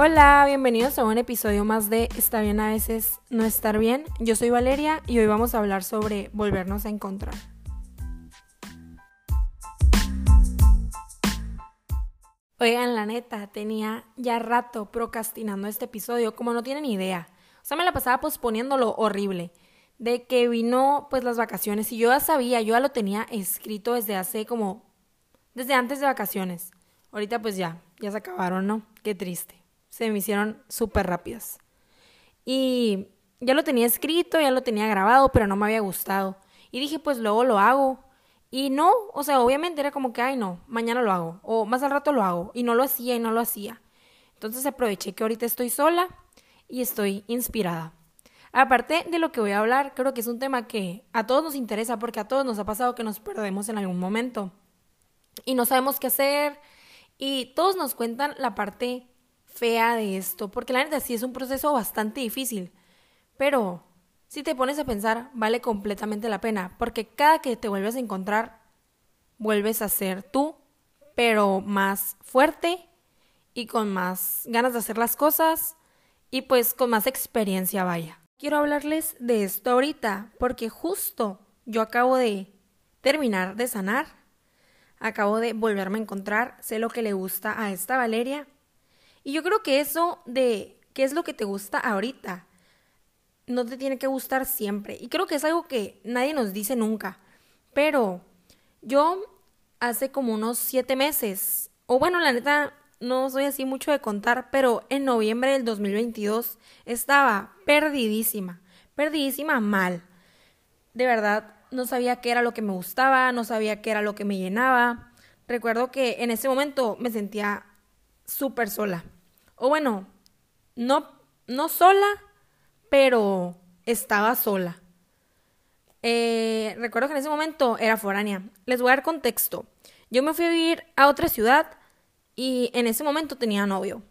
Hola, bienvenidos a un episodio más de Está bien a veces no estar bien. Yo soy Valeria y hoy vamos a hablar sobre volvernos a encontrar. Oigan, la neta, tenía ya rato procrastinando este episodio, como no tienen idea. O sea, me la pasaba posponiéndolo horrible. De que vino pues las vacaciones y yo ya sabía, yo ya lo tenía escrito desde hace como desde antes de vacaciones. Ahorita pues ya, ya se acabaron, ¿no? Qué triste se me hicieron súper rápidas. Y ya lo tenía escrito, ya lo tenía grabado, pero no me había gustado. Y dije, pues luego lo hago. Y no, o sea, obviamente era como que, ay no, mañana lo hago, o más al rato lo hago. Y no lo hacía y no lo hacía. Entonces aproveché que ahorita estoy sola y estoy inspirada. Aparte de lo que voy a hablar, creo que es un tema que a todos nos interesa porque a todos nos ha pasado que nos perdemos en algún momento y no sabemos qué hacer y todos nos cuentan la parte fea de esto, porque la neta sí es un proceso bastante difícil, pero si te pones a pensar, vale completamente la pena, porque cada que te vuelves a encontrar, vuelves a ser tú, pero más fuerte y con más ganas de hacer las cosas y pues con más experiencia, vaya. Quiero hablarles de esto ahorita, porque justo yo acabo de terminar de sanar, acabo de volverme a encontrar, sé lo que le gusta a esta Valeria y yo creo que eso de qué es lo que te gusta ahorita no te tiene que gustar siempre. Y creo que es algo que nadie nos dice nunca. Pero yo hace como unos siete meses, o bueno, la neta, no soy así mucho de contar, pero en noviembre del 2022 estaba perdidísima, perdidísima mal. De verdad, no sabía qué era lo que me gustaba, no sabía qué era lo que me llenaba. Recuerdo que en ese momento me sentía súper sola. O bueno, no, no sola, pero estaba sola. Eh, recuerdo que en ese momento era foránea. Les voy a dar contexto. Yo me fui a vivir a otra ciudad y en ese momento tenía novio.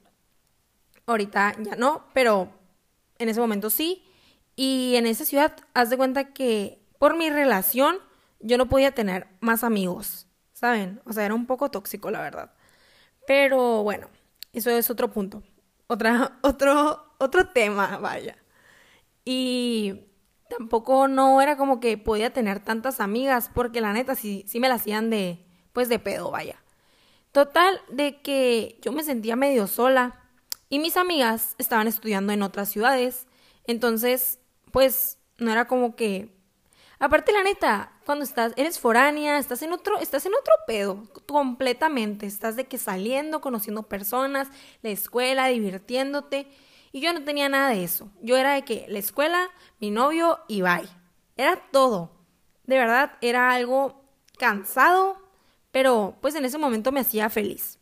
Ahorita ya no, pero en ese momento sí. Y en esa ciudad, haz de cuenta que por mi relación yo no podía tener más amigos, ¿saben? O sea, era un poco tóxico, la verdad. Pero bueno, eso es otro punto. Otra, otro, otro tema, vaya. Y tampoco no era como que podía tener tantas amigas, porque la neta sí, sí me la hacían de, pues de pedo, vaya. Total, de que yo me sentía medio sola y mis amigas estaban estudiando en otras ciudades, entonces, pues no era como que Aparte, la neta, cuando estás, eres foránea, estás en otro, estás en otro pedo, completamente. Estás de que saliendo, conociendo personas, la escuela, divirtiéndote. Y yo no tenía nada de eso. Yo era de que la escuela, mi novio y bye. Era todo. De verdad, era algo cansado, pero pues en ese momento me hacía feliz.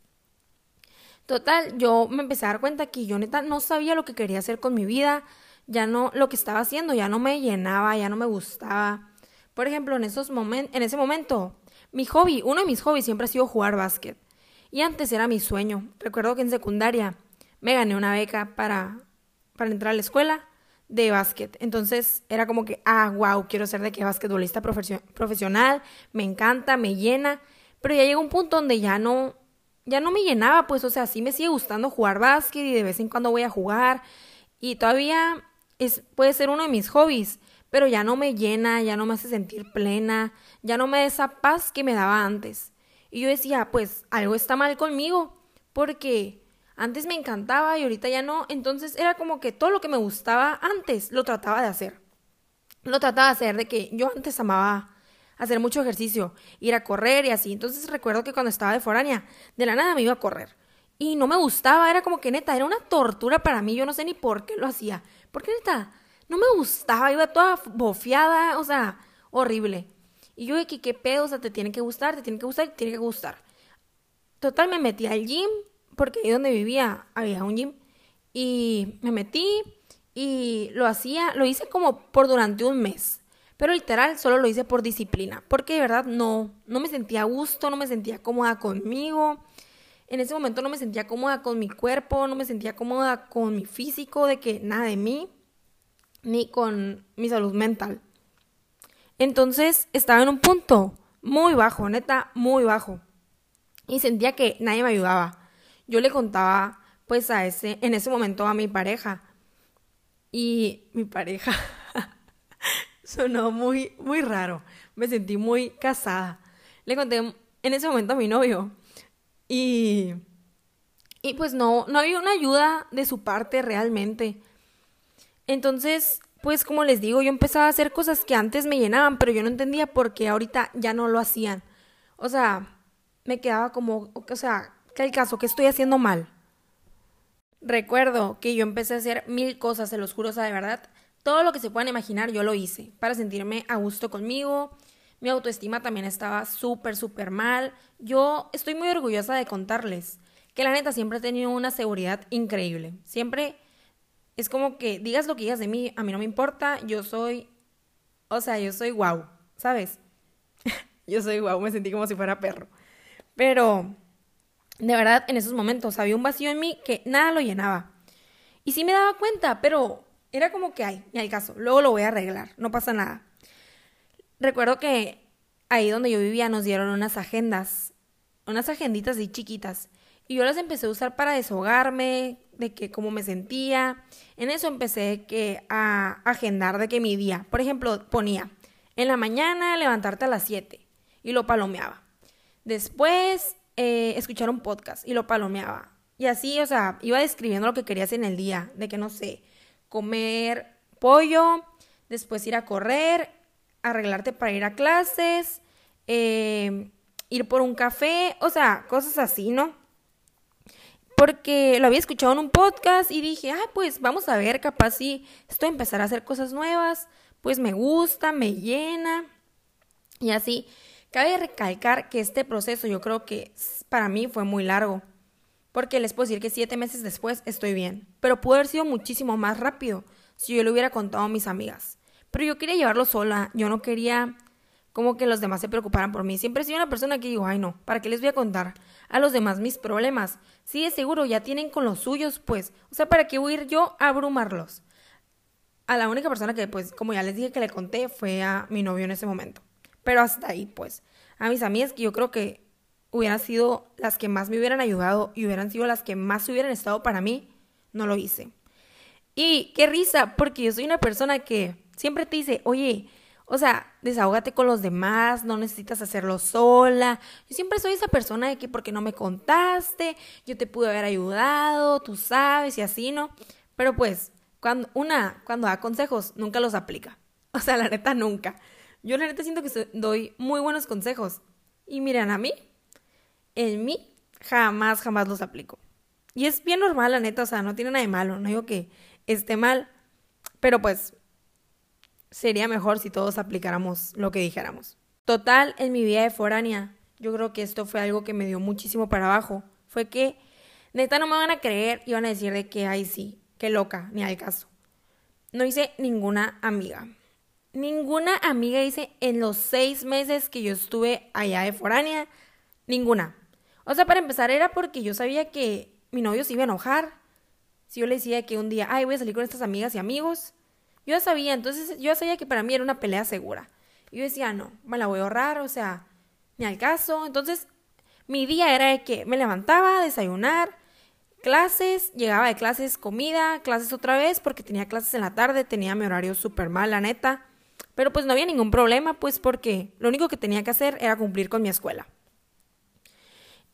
Total, yo me empecé a dar cuenta que yo neta no sabía lo que quería hacer con mi vida ya no, lo que estaba haciendo ya no me llenaba, ya no me gustaba. Por ejemplo, en, esos en ese momento, mi hobby, uno de mis hobbies siempre ha sido jugar básquet. Y antes era mi sueño. Recuerdo que en secundaria me gané una beca para, para entrar a la escuela de básquet. Entonces era como que, ah, wow, quiero ser de que basquetbolista profesional, me encanta, me llena. Pero ya llegó un punto donde ya no, ya no me llenaba, pues, o sea, sí me sigue gustando jugar básquet y de vez en cuando voy a jugar. Y todavía es, puede ser uno de mis hobbies, pero ya no me llena, ya no me hace sentir plena, ya no me da esa paz que me daba antes. Y yo decía, pues algo está mal conmigo, porque antes me encantaba y ahorita ya no, entonces era como que todo lo que me gustaba antes lo trataba de hacer. Lo trataba de hacer de que yo antes amaba hacer mucho ejercicio, ir a correr y así. Entonces recuerdo que cuando estaba de foránea, de la nada me iba a correr. Y no me gustaba, era como que neta, era una tortura para mí, yo no sé ni por qué lo hacía. Porque neta, no me gustaba, iba toda bofeada, o sea, horrible. Y yo que qué pedo, o sea, te tiene que gustar, te tiene que gustar, te tiene que gustar. Total, me metí al gym, porque ahí donde vivía había un gym. Y me metí y lo hacía, lo hice como por durante un mes. Pero literal, solo lo hice por disciplina. Porque de verdad no, no me sentía a gusto, no me sentía cómoda conmigo en ese momento no me sentía cómoda con mi cuerpo, no me sentía cómoda con mi físico, de que nada de mí, ni con mi salud mental. Entonces estaba en un punto muy bajo, neta, muy bajo. Y sentía que nadie me ayudaba. Yo le contaba pues a ese, en ese momento a mi pareja. Y mi pareja sonó muy, muy raro. Me sentí muy casada. Le conté en ese momento a mi novio. Y, y pues no, no había una ayuda de su parte realmente. Entonces, pues como les digo, yo empezaba a hacer cosas que antes me llenaban, pero yo no entendía por qué ahorita ya no lo hacían. O sea, me quedaba como, o sea, ¿qué el caso? ¿Qué estoy haciendo mal? Recuerdo que yo empecé a hacer mil cosas, se los juro, o sea, de verdad, todo lo que se puedan imaginar yo lo hice para sentirme a gusto conmigo. Mi autoestima también estaba súper, súper mal. Yo estoy muy orgullosa de contarles que la neta siempre he tenido una seguridad increíble. Siempre es como que digas lo que digas de mí, a mí no me importa, yo soy, o sea, yo soy guau, ¿sabes? yo soy guau, me sentí como si fuera perro. Pero, de verdad, en esos momentos había un vacío en mí que nada lo llenaba. Y sí me daba cuenta, pero era como que, ay, ni hay caso, luego lo voy a arreglar, no pasa nada. Recuerdo que ahí donde yo vivía nos dieron unas agendas, unas agenditas así chiquitas. Y yo las empecé a usar para deshogarme, de que cómo me sentía. En eso empecé que a agendar de que mi día, por ejemplo, ponía en la mañana levantarte a las 7 y lo palomeaba. Después eh, escuchar un podcast y lo palomeaba. Y así, o sea, iba describiendo lo que quería hacer en el día, de que no sé, comer pollo, después ir a correr, arreglarte para ir a clases, eh, ir por un café, o sea, cosas así, ¿no? Porque lo había escuchado en un podcast y dije, ah, pues vamos a ver, capaz si estoy a empezar a hacer cosas nuevas, pues me gusta, me llena y así. Cabe recalcar que este proceso yo creo que para mí fue muy largo, porque les puedo decir que siete meses después estoy bien, pero pudo haber sido muchísimo más rápido si yo lo hubiera contado a mis amigas. Pero yo quería llevarlo sola, yo no quería como que los demás se preocuparan por mí. Siempre sido una persona que digo, ay no, ¿para qué les voy a contar a los demás mis problemas? Sí, es seguro, ya tienen con los suyos, pues. O sea, ¿para qué voy a ir yo a abrumarlos? A la única persona que, pues, como ya les dije que le conté, fue a mi novio en ese momento. Pero hasta ahí, pues. A mis amigas que yo creo que hubieran sido las que más me hubieran ayudado y hubieran sido las que más hubieran estado para mí, no lo hice. Y qué risa, porque yo soy una persona que siempre te dice, oye, o sea, desahógate con los demás, no necesitas hacerlo sola. Yo siempre soy esa persona de que porque no me contaste, yo te pude haber ayudado, tú sabes y así, ¿no? Pero pues, cuando una cuando da consejos nunca los aplica. O sea, la neta nunca. Yo la neta siento que doy muy buenos consejos. Y miren, a mí, en mí, jamás, jamás los aplico. Y es bien normal, la neta, o sea, no tiene nada de malo, no digo que esté mal, pero pues sería mejor si todos aplicáramos lo que dijéramos. Total, en mi vida de foránea, yo creo que esto fue algo que me dio muchísimo para abajo. Fue que, neta, no me van a creer y van a decir de que, ay, sí, qué loca, ni al caso. No hice ninguna amiga. Ninguna amiga hice en los seis meses que yo estuve allá de foránea. Ninguna. O sea, para empezar, era porque yo sabía que mi novio se iba a enojar. Si yo le decía que un día, ay, voy a salir con estas amigas y amigos, yo sabía, entonces yo sabía que para mí era una pelea segura. Y yo decía, no, me la voy a ahorrar, o sea, ni al caso. Entonces, mi día era de que me levantaba, desayunar, clases, llegaba de clases, comida, clases otra vez, porque tenía clases en la tarde, tenía mi horario súper mal, la neta. Pero pues no había ningún problema, pues porque lo único que tenía que hacer era cumplir con mi escuela.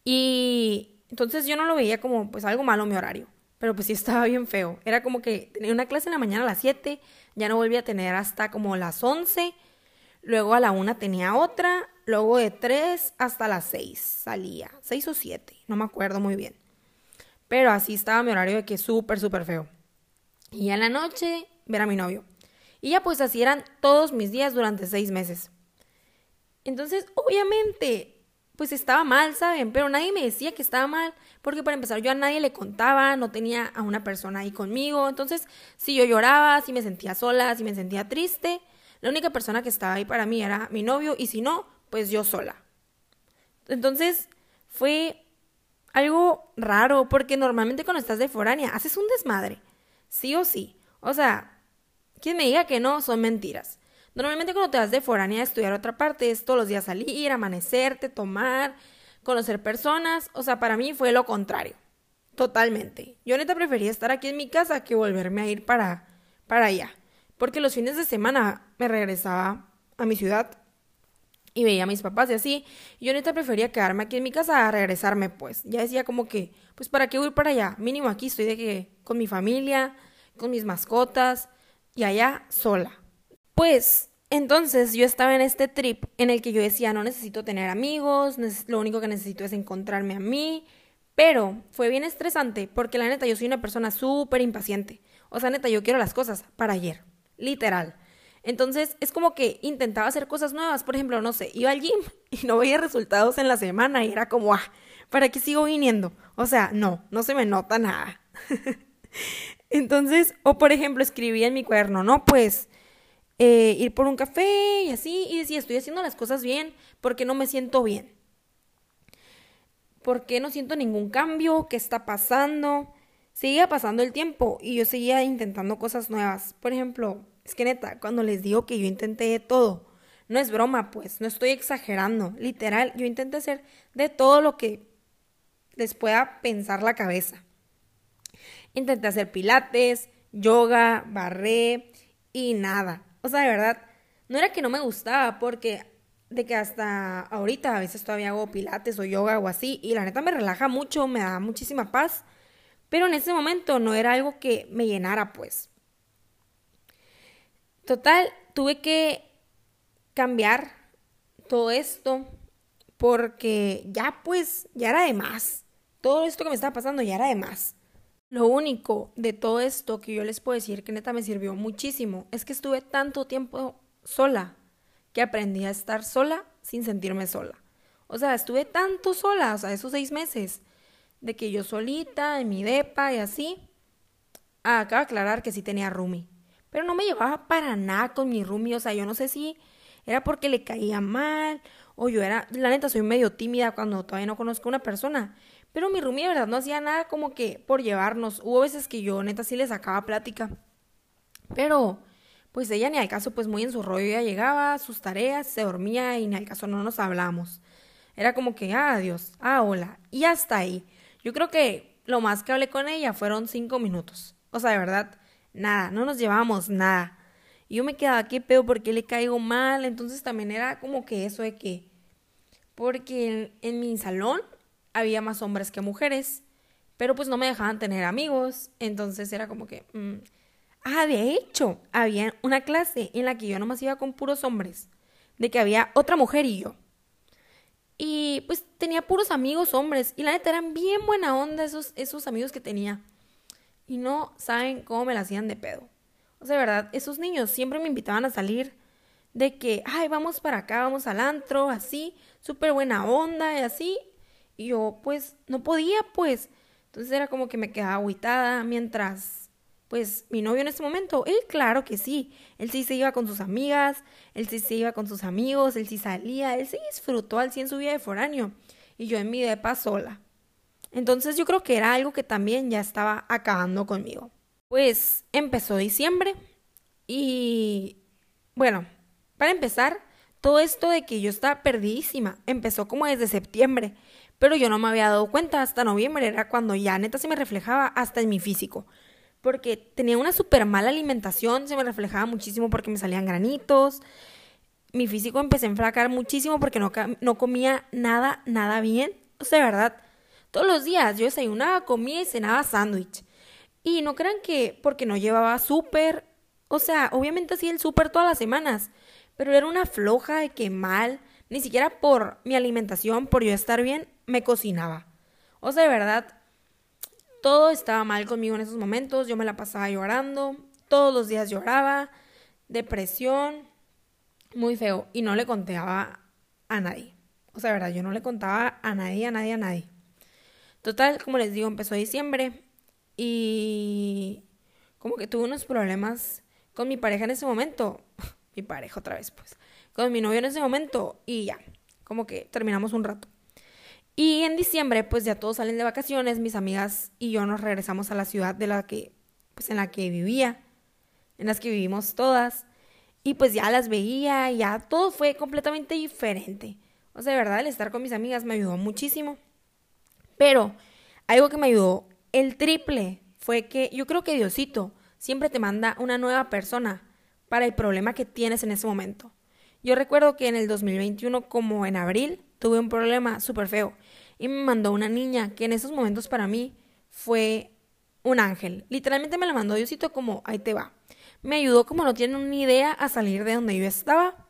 Y entonces yo no lo veía como pues algo malo mi horario, pero pues sí estaba bien feo. Era como que tenía una clase en la mañana a las 7, ya no volví a tener hasta como las 11, luego a la 1 tenía otra, luego de 3 hasta las 6 salía, 6 o 7, no me acuerdo muy bien. Pero así estaba mi horario de que súper, súper feo. Y en la noche ver a mi novio. Y ya pues así eran todos mis días durante seis meses. Entonces, obviamente, pues estaba mal, ¿saben? Pero nadie me decía que estaba mal, porque para empezar yo a nadie le contaba, no tenía a una persona ahí conmigo, entonces si yo lloraba, si me sentía sola, si me sentía triste, la única persona que estaba ahí para mí era mi novio y si no, pues yo sola. Entonces fue algo raro, porque normalmente cuando estás de foránea haces un desmadre, sí o sí. O sea, quien me diga que no, son mentiras. Normalmente cuando te vas de foránea a estudiar otra parte es todos los días salir, amanecerte, tomar, conocer personas. O sea, para mí fue lo contrario. totalmente. Yo neta prefería estar aquí en mi casa que volverme a ir para, para allá. Porque los fines de semana me regresaba a mi ciudad y veía a mis papás y así. Yo neta prefería quedarme aquí en mi casa a regresarme, pues. Ya decía como que, pues para qué voy para allá. Mínimo aquí estoy de que con mi familia, con mis mascotas y allá sola. Pues entonces yo estaba en este trip en el que yo decía, no necesito tener amigos, lo único que necesito es encontrarme a mí. Pero fue bien estresante porque la neta yo soy una persona súper impaciente. O sea, neta, yo quiero las cosas para ayer. Literal. Entonces es como que intentaba hacer cosas nuevas. Por ejemplo, no sé, iba al gym y no veía resultados en la semana y era como, ah, ¿para qué sigo viniendo? O sea, no, no se me nota nada. Entonces, o por ejemplo, escribía en mi cuaderno, no, pues eh, ir por un café y así, y decía, estoy haciendo las cosas bien porque no me siento bien. ¿Por qué no siento ningún cambio? ¿Qué está pasando? Seguía pasando el tiempo y yo seguía intentando cosas nuevas. Por ejemplo, es que neta, cuando les digo que yo intenté todo, no es broma, pues, no estoy exagerando. Literal, yo intenté hacer de todo lo que les pueda pensar la cabeza. Intenté hacer pilates, yoga, barré y nada. O sea, de verdad, no era que no me gustaba, porque de que hasta ahorita a veces todavía hago pilates o yoga o así, y la neta me relaja mucho, me da muchísima paz, pero en ese momento no era algo que me llenara, pues. Total, tuve que cambiar todo esto porque ya pues, ya era de más. Todo esto que me estaba pasando ya era de más. Lo único de todo esto que yo les puedo decir que neta me sirvió muchísimo es que estuve tanto tiempo sola que aprendí a estar sola sin sentirme sola. O sea, estuve tanto sola, o sea, esos seis meses, de que yo solita, en mi depa y así. Ah, acabo de aclarar que sí tenía roomie. Pero no me llevaba para nada con mi roomie. O sea, yo no sé si era porque le caía mal o yo era, la neta, soy medio tímida cuando todavía no conozco a una persona. Pero mi roomie, de verdad, no hacía nada como que por llevarnos. Hubo veces que yo, neta, sí le sacaba plática. Pero, pues ella ni al caso, pues muy en su rollo, ella llegaba, sus tareas, se dormía y ni al caso no nos hablamos. Era como que, ah, adiós, ah, hola. Y hasta ahí. Yo creo que lo más que hablé con ella fueron cinco minutos. O sea, de verdad, nada, no nos llevábamos nada. Y yo me quedaba, ¿qué pedo? ¿Por qué le caigo mal? Entonces también era como que eso de que, porque en mi salón había más hombres que mujeres, pero pues no me dejaban tener amigos, entonces era como que... Mm. Ah, de hecho, había una clase en la que yo nomás iba con puros hombres, de que había otra mujer y yo. Y pues tenía puros amigos hombres, y la neta eran bien buena onda esos, esos amigos que tenía. Y no saben cómo me la hacían de pedo. O sea, de verdad, esos niños siempre me invitaban a salir de que, ay, vamos para acá, vamos al antro, así, súper buena onda y así. Y yo, pues, no podía, pues. Entonces era como que me quedaba aguitada mientras, pues, mi novio en ese momento, él claro que sí. Él sí se iba con sus amigas, él sí se iba con sus amigos, él sí salía, él sí disfrutó al 100 su vida de foráneo. Y yo en mi depa sola. Entonces yo creo que era algo que también ya estaba acabando conmigo. Pues empezó diciembre y, bueno, para empezar, todo esto de que yo estaba perdidísima empezó como desde septiembre pero yo no me había dado cuenta hasta noviembre, era cuando ya neta se me reflejaba hasta en mi físico. Porque tenía una súper mala alimentación, se me reflejaba muchísimo porque me salían granitos. Mi físico empecé a enflacar muchísimo porque no, no comía nada, nada bien. O sea, de verdad, todos los días yo desayunaba, comía y cenaba sándwich. Y no crean que porque no llevaba súper, o sea, obviamente hacía el súper todas las semanas, pero era una floja de que mal, ni siquiera por mi alimentación, por yo estar bien, me cocinaba. O sea, de verdad, todo estaba mal conmigo en esos momentos. Yo me la pasaba llorando. Todos los días lloraba. Depresión. Muy feo. Y no le contaba a nadie. O sea, de verdad, yo no le contaba a nadie, a nadie, a nadie. Total, como les digo, empezó diciembre. Y como que tuve unos problemas con mi pareja en ese momento. mi pareja otra vez, pues. Con mi novio en ese momento. Y ya. Como que terminamos un rato. Y en diciembre, pues ya todos salen de vacaciones, mis amigas y yo nos regresamos a la ciudad de la que, pues en la que vivía, en las que vivimos todas. Y pues ya las veía, ya todo fue completamente diferente. O sea, de verdad, el estar con mis amigas me ayudó muchísimo. Pero algo que me ayudó el triple fue que yo creo que Diosito siempre te manda una nueva persona para el problema que tienes en ese momento. Yo recuerdo que en el 2021, como en abril, tuve un problema súper feo y me mandó una niña que en esos momentos para mí fue un ángel. Literalmente me la mandó Diosito como ahí te va. Me ayudó como no tienen ni idea a salir de donde yo estaba.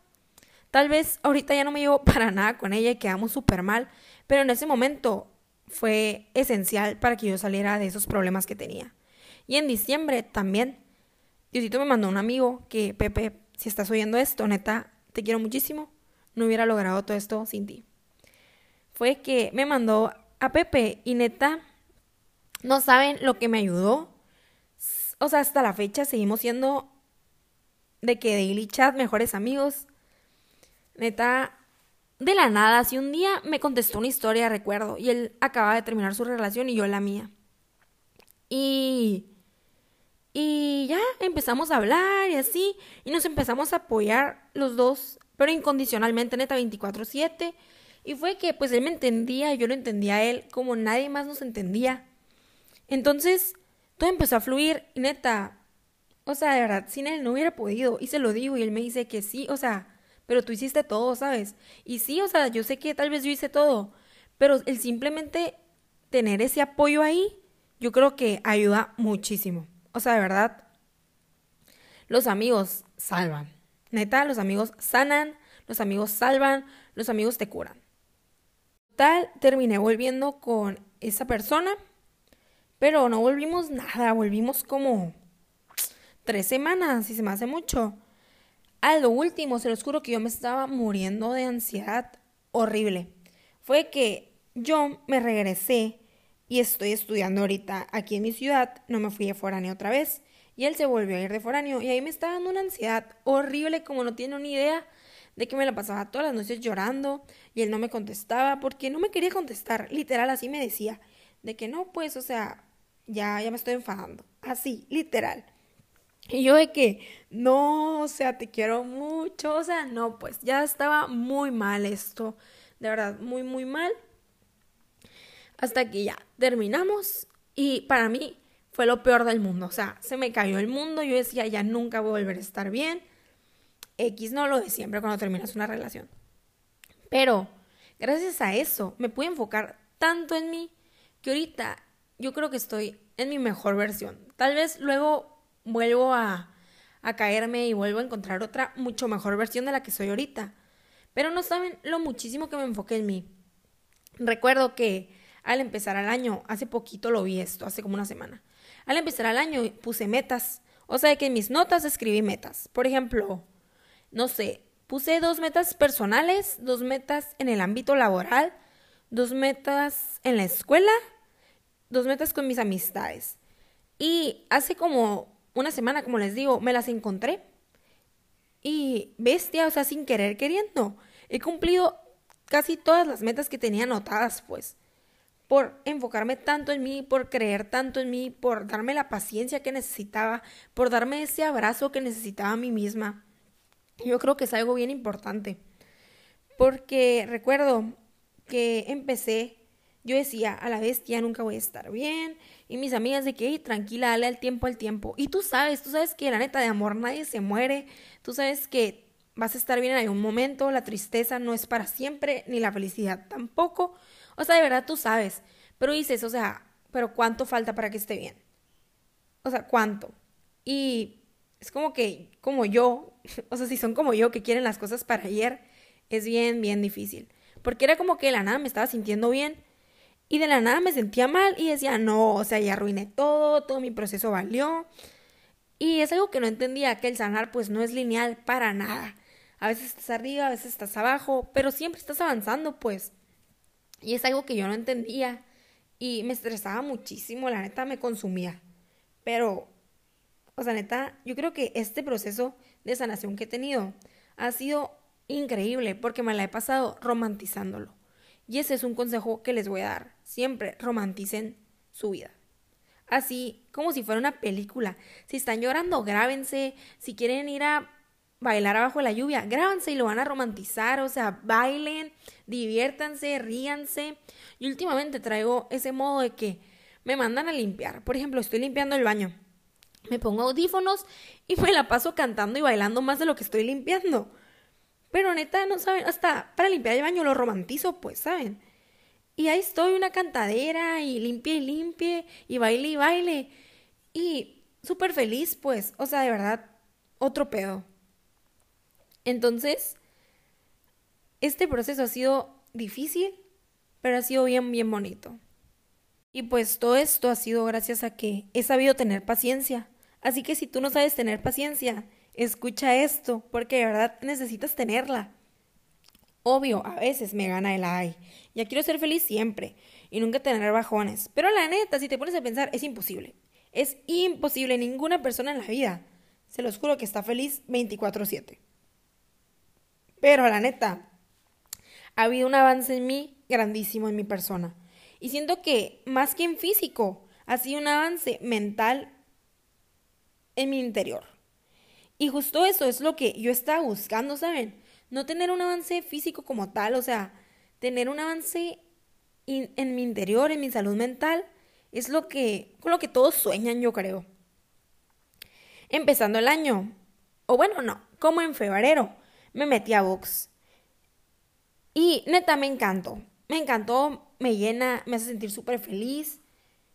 Tal vez ahorita ya no me llevo para nada con ella y quedamos súper mal, pero en ese momento fue esencial para que yo saliera de esos problemas que tenía. Y en diciembre también, Diosito me mandó un amigo que, Pepe, si estás oyendo esto, neta, te quiero muchísimo. No hubiera logrado todo esto sin ti. Fue que me mandó a Pepe y neta, no saben lo que me ayudó. O sea, hasta la fecha seguimos siendo de que Daily Chat, mejores amigos. Neta, de la nada, si un día me contestó una historia, recuerdo, y él acaba de terminar su relación y yo la mía. Y. Y ya empezamos a hablar y así, y nos empezamos a apoyar los dos, pero incondicionalmente, neta, 24-7. Y fue que, pues, él me entendía, yo lo entendía a él, como nadie más nos entendía. Entonces, todo empezó a fluir, y neta, o sea, de verdad, sin él no hubiera podido, y se lo digo, y él me dice que sí, o sea, pero tú hiciste todo, ¿sabes? Y sí, o sea, yo sé que tal vez yo hice todo, pero el simplemente tener ese apoyo ahí, yo creo que ayuda muchísimo. O sea, de verdad, los amigos salvan. Neta, los amigos sanan, los amigos salvan, los amigos te curan. Terminé volviendo con esa persona, pero no volvimos nada, volvimos como tres semanas, y se me hace mucho. A lo último, se los juro que yo me estaba muriendo de ansiedad horrible. Fue que yo me regresé y estoy estudiando ahorita aquí en mi ciudad, no me fui de foráneo otra vez, y él se volvió a ir de foráneo, y ahí me estaba dando una ansiedad horrible, como no tiene ni idea de que me la pasaba todas las noches llorando, y él no me contestaba, porque no me quería contestar, literal, así me decía, de que no, pues, o sea, ya, ya me estoy enfadando, así, literal. Y yo de que, no, o sea, te quiero mucho, o sea, no, pues ya estaba muy mal esto, de verdad, muy, muy mal. Hasta que ya terminamos y para mí fue lo peor del mundo, o sea, se me cayó el mundo, yo decía, ya nunca voy a volver a estar bien. X no lo de siempre cuando terminas una relación. Pero gracias a eso me pude enfocar tanto en mí que ahorita yo creo que estoy en mi mejor versión. Tal vez luego vuelvo a, caerme y vuelvo a encontrar otra mucho mejor versión de la que soy ahorita. Pero no saben lo muchísimo que me enfoqué en mí. Recuerdo que al empezar el año, hace poquito lo vi esto, hace como una semana. Al empezar el año puse metas. O sea, que en mis notas escribí metas. Por ejemplo, no sé, puse dos metas personales, dos metas en el ámbito laboral, dos metas en la escuela, dos metas con mis amistades. Y hace como una semana, como les digo, me las encontré. Y bestia, o sea, sin querer queriendo. He cumplido casi todas las metas que tenía anotadas, pues. Por enfocarme tanto en mí, por creer tanto en mí, por darme la paciencia que necesitaba, por darme ese abrazo que necesitaba a mí misma. Yo creo que es algo bien importante. Porque recuerdo que empecé, yo decía, a la bestia nunca voy a estar bien, y mis amigas de que, tranquila, dale al tiempo al tiempo. Y tú sabes, tú sabes que la neta de amor nadie se muere. Tú sabes que vas a estar bien en algún momento. La tristeza no es para siempre, ni la felicidad tampoco. O sea, de verdad tú sabes. Pero dices, o sea, pero ¿cuánto falta para que esté bien? O sea, ¿cuánto? Y es como que, como yo, o sea, si son como yo que quieren las cosas para ayer, es bien, bien difícil. Porque era como que la nada me estaba sintiendo bien y de la nada me sentía mal y decía, no, o sea, ya arruiné todo, todo mi proceso valió. Y es algo que no entendía, que el sanar pues no es lineal para nada. A veces estás arriba, a veces estás abajo, pero siempre estás avanzando pues. Y es algo que yo no entendía y me estresaba muchísimo, la neta me consumía. Pero, sea, neta, yo creo que este proceso de sanación que he tenido ha sido increíble porque me la he pasado romantizándolo. Y ese es un consejo que les voy a dar. Siempre romanticen su vida. Así como si fuera una película. Si están llorando, grábense. Si quieren ir a bailar abajo de la lluvia, grábense y lo van a romantizar. O sea, bailen, diviértanse, ríanse. Y últimamente traigo ese modo de que me mandan a limpiar. Por ejemplo, estoy limpiando el baño. Me pongo audífonos y me la paso cantando y bailando más de lo que estoy limpiando. Pero neta, no saben, hasta para limpiar el baño lo romantizo, pues, ¿saben? Y ahí estoy, una cantadera, y limpie y limpie, y baile y baile. Y súper feliz, pues, o sea, de verdad, otro pedo. Entonces, este proceso ha sido difícil, pero ha sido bien, bien bonito. Y pues todo esto ha sido gracias a que he sabido tener paciencia. Así que si tú no sabes tener paciencia, escucha esto, porque de verdad necesitas tenerla. Obvio, a veces me gana el ay. Ya quiero ser feliz siempre y nunca tener bajones. Pero la neta, si te pones a pensar, es imposible. Es imposible. Ninguna persona en la vida, se los juro que está feliz 24/7. Pero la neta, ha habido un avance en mí grandísimo en mi persona. Y siento que más que en físico, ha sido un avance mental en mi interior. Y justo eso es lo que yo estaba buscando, ¿saben? No tener un avance físico como tal, o sea, tener un avance en mi interior, en mi salud mental, es lo que, con lo que todos sueñan, yo creo. Empezando el año, o bueno, no, como en febrero, me metí a box. Y neta, me encantó. Me encantó, me llena, me hace sentir súper feliz.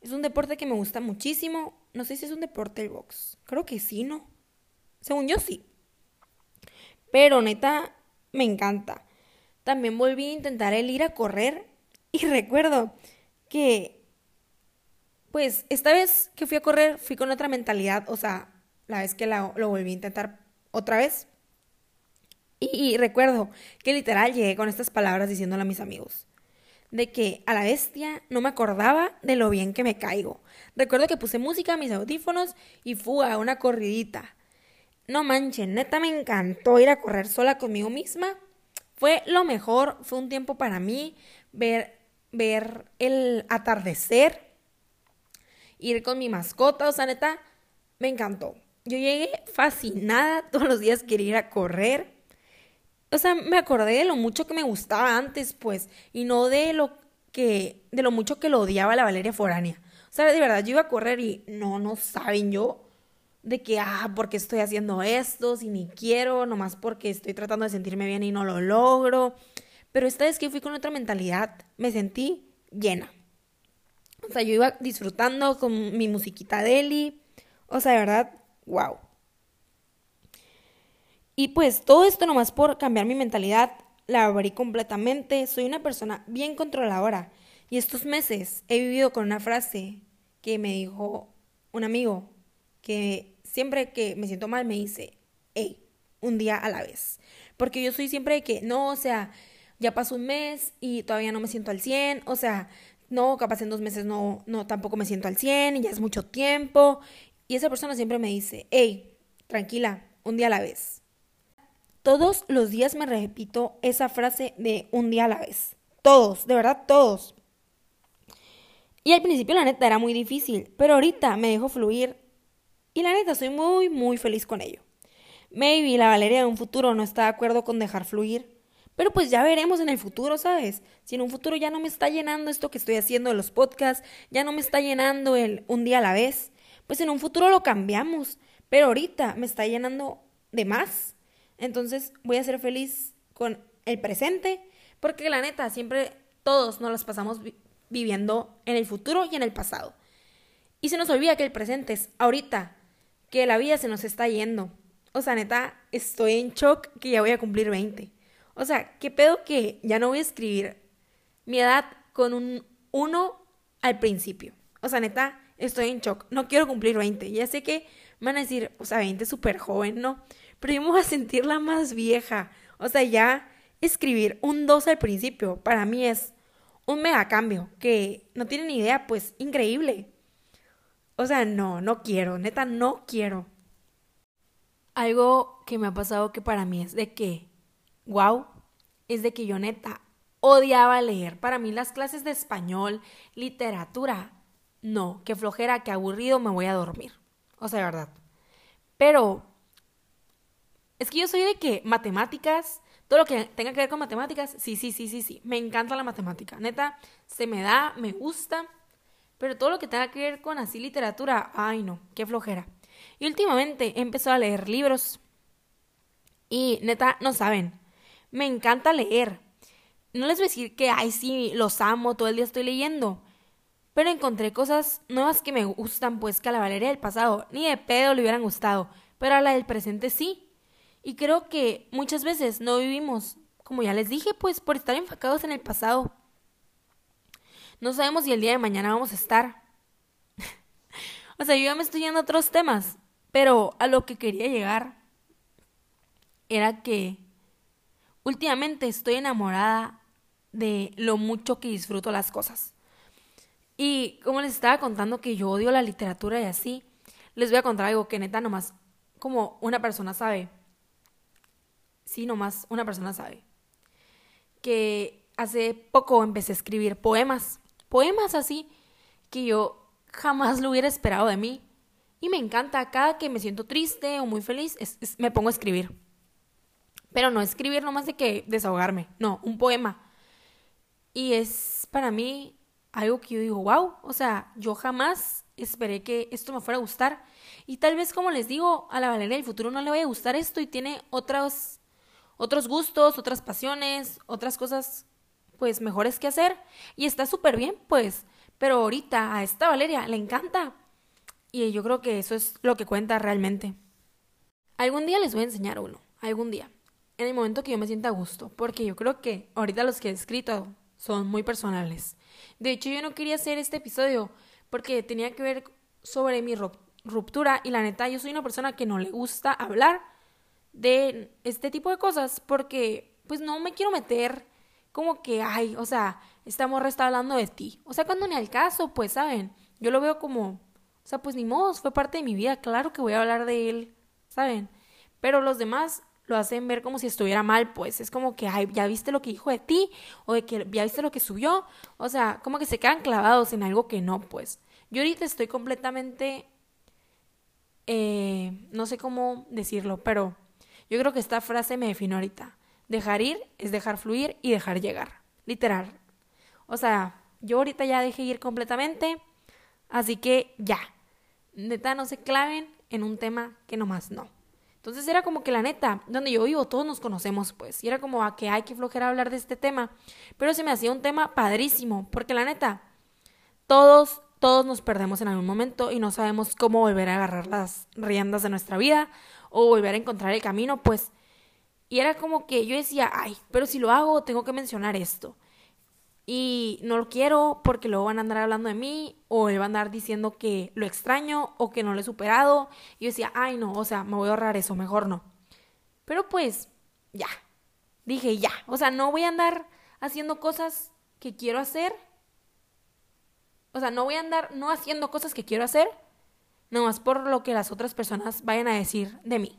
Es un deporte que me gusta muchísimo. No sé si es un deporte el box. Creo que sí, ¿no? Según yo sí. Pero neta, me encanta. También volví a intentar el ir a correr. Y recuerdo que, pues, esta vez que fui a correr, fui con otra mentalidad. O sea, la vez que lo volví a intentar otra vez. Y, recuerdo que literal llegué con estas palabras diciéndole a mis amigos. De que a la bestia no me acordaba de lo bien que me caigo. Recuerdo que puse música a mis audífonos y fui a una corridita. No manchen, neta me encantó ir a correr sola conmigo misma. Fue lo mejor, fue un tiempo para mí ver, ver el atardecer, ir con mi mascota, o sea, neta, me encantó. Yo llegué fascinada, todos los días quería ir a correr o sea, me acordé de lo mucho que me gustaba antes, pues, y no de lo que, de lo mucho que lo odiaba la Valeria Foránea. O sea, de verdad, yo iba a correr y no, no saben yo de que, ah, porque estoy haciendo esto, si ni quiero, nomás porque estoy tratando de sentirme bien y no lo logro. Pero esta vez que fui con otra mentalidad, me sentí llena. O sea, yo iba disfrutando con mi musiquita Deli. O sea, de verdad, wow. Y pues todo esto nomás por cambiar mi mentalidad, la abrí completamente, soy una persona bien controladora. Y estos meses he vivido con una frase que me dijo un amigo, que siempre que me siento mal me dice, hey, un día a la vez. Porque yo soy siempre de que, no, o sea, ya pasó un mes y todavía no me siento al 100, o sea, no, capaz en dos meses no, no, tampoco me siento al 100 y ya es mucho tiempo. Y esa persona siempre me dice, hey, tranquila, un día a la vez. Todos los días me repito esa frase de un día a la vez. Todos, de verdad, todos. Y al principio la neta era muy difícil, pero ahorita me dejo fluir y la neta soy muy, muy feliz con ello. Maybe la Valeria de un futuro no está de acuerdo con dejar fluir, pero pues ya veremos en el futuro, ¿sabes? Si en un futuro ya no me está llenando esto que estoy haciendo de los podcasts, ya no me está llenando el un día a la vez, pues en un futuro lo cambiamos, pero ahorita me está llenando de más. Entonces voy a ser feliz con el presente, porque la neta, siempre todos nos las pasamos viviendo en el futuro y en el pasado. Y se nos olvida que el presente es ahorita, que la vida se nos está yendo. O sea, neta, estoy en shock que ya voy a cumplir 20. O sea, qué pedo que ya no voy a escribir mi edad con un 1 al principio. O sea, neta, estoy en shock. No quiero cumplir 20. Ya sé que van a decir, o sea, 20 es súper joven, ¿no? Pero a sentirla más vieja. O sea, ya escribir un 2 al principio para mí es un mega cambio que no tienen idea, pues increíble. O sea, no, no quiero, neta, no quiero. Algo que me ha pasado que para mí es de que, wow, es de que yo neta odiaba leer. Para mí las clases de español, literatura, no, qué flojera, qué aburrido, me voy a dormir. O sea, de verdad. Pero es que yo soy de que matemáticas, todo lo que tenga que ver con matemáticas, sí, sí, sí, sí, sí. Me encanta la matemática. Neta, se me da, me gusta. Pero todo lo que tenga que ver con así literatura, ay no, qué flojera. Y últimamente he empezado a leer libros. Y neta, no saben, me encanta leer. No les voy a decir que, ay, sí, los amo, todo el día estoy leyendo. Pero encontré cosas nuevas que me gustan, pues que a la Valeria del pasado ni de pedo le hubieran gustado, pero a la del presente sí. Y creo que muchas veces no vivimos, como ya les dije, pues por estar enfocados en el pasado. No sabemos si el día de mañana vamos a estar. o sea, yo ya me estoy yendo a otros temas, pero a lo que quería llegar era que últimamente estoy enamorada de lo mucho que disfruto las cosas. Y como les estaba contando que yo odio la literatura y así, les voy a contar algo que neta nomás como una persona sabe. Sí, nomás una persona sabe. Que hace poco empecé a escribir poemas. Poemas así que yo jamás lo hubiera esperado de mí. Y me encanta, cada que me siento triste o muy feliz, me pongo a escribir. Pero no escribir nomás de que desahogarme, no, un poema. Y es para mí algo que yo digo, wow, o sea, yo jamás esperé que esto me fuera a gustar. Y tal vez, como les digo, a la Valeria del futuro no le vaya a gustar esto y tiene otros, otros gustos, otras pasiones, otras cosas, pues, mejores que hacer. Y está súper bien, pues. Pero ahorita a esta Valeria le encanta. Y yo creo que eso es lo que cuenta realmente. Algún día les voy a enseñar uno, algún día. En el momento que yo me sienta a gusto. Porque yo creo que ahorita los que he escrito son muy personales. De hecho, yo no quería hacer este episodio porque tenía que ver sobre mi ruptura y la neta, yo soy una persona que no le gusta hablar de este tipo de cosas porque pues no me quiero meter como que, ay, o sea, esta morra está hablando de ti. O sea, cuando ni al caso, pues, ¿saben? Yo lo veo como, o sea, pues ni modo, fue parte de mi vida, claro que voy a hablar de él, ¿saben? Pero los demás lo hacen ver como si estuviera mal, pues es como que, ay, ya viste lo que dijo de ti, o de que ya viste lo que subió, o sea, como que se quedan clavados en algo que no, pues. Yo ahorita estoy completamente, eh, no sé cómo decirlo, pero yo creo que esta frase me define ahorita. Dejar ir es dejar fluir y dejar llegar, literal. O sea, yo ahorita ya dejé ir completamente, así que ya, neta no se claven en un tema que nomás no. Entonces era como que la neta, donde yo vivo, todos nos conocemos, pues. Y era como a que hay que flojera hablar de este tema. Pero se me hacía un tema padrísimo, porque la neta, todos, todos nos perdemos en algún momento y no sabemos cómo volver a agarrar las riendas de nuestra vida o volver a encontrar el camino, pues. Y era como que yo decía, ay, pero si lo hago, tengo que mencionar esto y no lo quiero porque luego van a andar hablando de mí o él va a andar diciendo que lo extraño o que no lo he superado. Yo decía, ay no, o sea, me voy a ahorrar eso, mejor no. Pero pues, ya. Dije, ya. O sea, no voy a andar haciendo cosas que quiero hacer. O sea, no voy a andar no haciendo cosas que quiero hacer, nomás por lo que las otras personas vayan a decir de mí.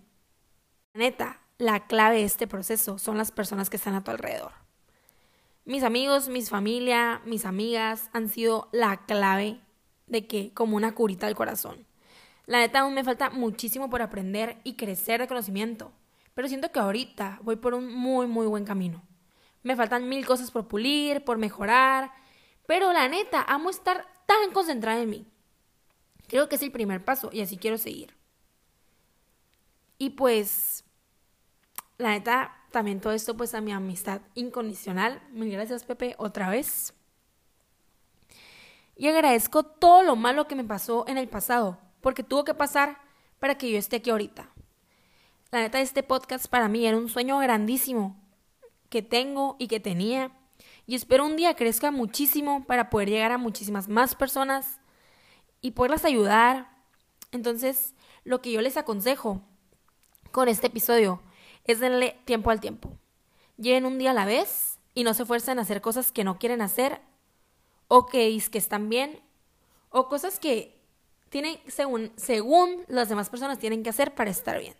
Neta, la clave de este proceso son las personas que están a tu alrededor. Mis amigos, mis familia, mis amigas han sido la clave de que como una curita al corazón. La neta aún me falta muchísimo por aprender y crecer de conocimiento, pero siento que ahorita voy por un muy muy buen camino. Me faltan mil cosas por pulir, por mejorar, pero la neta amo estar tan concentrada en mí. Creo que es el primer paso y así quiero seguir. Y pues, la neta, también todo esto pues a mi amistad incondicional. Mil gracias Pepe otra vez. Y agradezco todo lo malo que me pasó en el pasado, porque tuvo que pasar para que yo esté aquí ahorita. La neta, este podcast para mí era un sueño grandísimo que tengo y que tenía. Y espero un día crezca muchísimo para poder llegar a muchísimas más personas y poderlas ayudar. Entonces, lo que yo les aconsejo con este episodio es darle tiempo al tiempo. Lleven un día a la vez y no se esfuercen a hacer cosas que no quieren hacer o que, que están bien o cosas que tienen según, según las demás personas tienen que hacer para estar bien.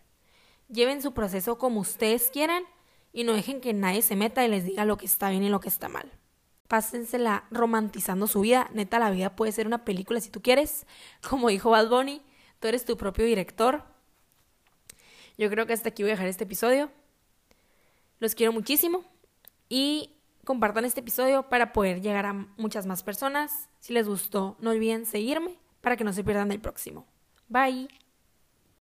Lleven su proceso como ustedes quieran y no dejen que nadie se meta y les diga lo que está bien y lo que está mal. Pásensela romantizando su vida. Neta, la vida puede ser una película si tú quieres. Como dijo Bad Bunny, tú eres tu propio director. Yo creo que hasta aquí voy a dejar este episodio. Los quiero muchísimo y compartan este episodio para poder llegar a muchas más personas. Si les gustó, no olviden seguirme para que no se pierdan el próximo. Bye.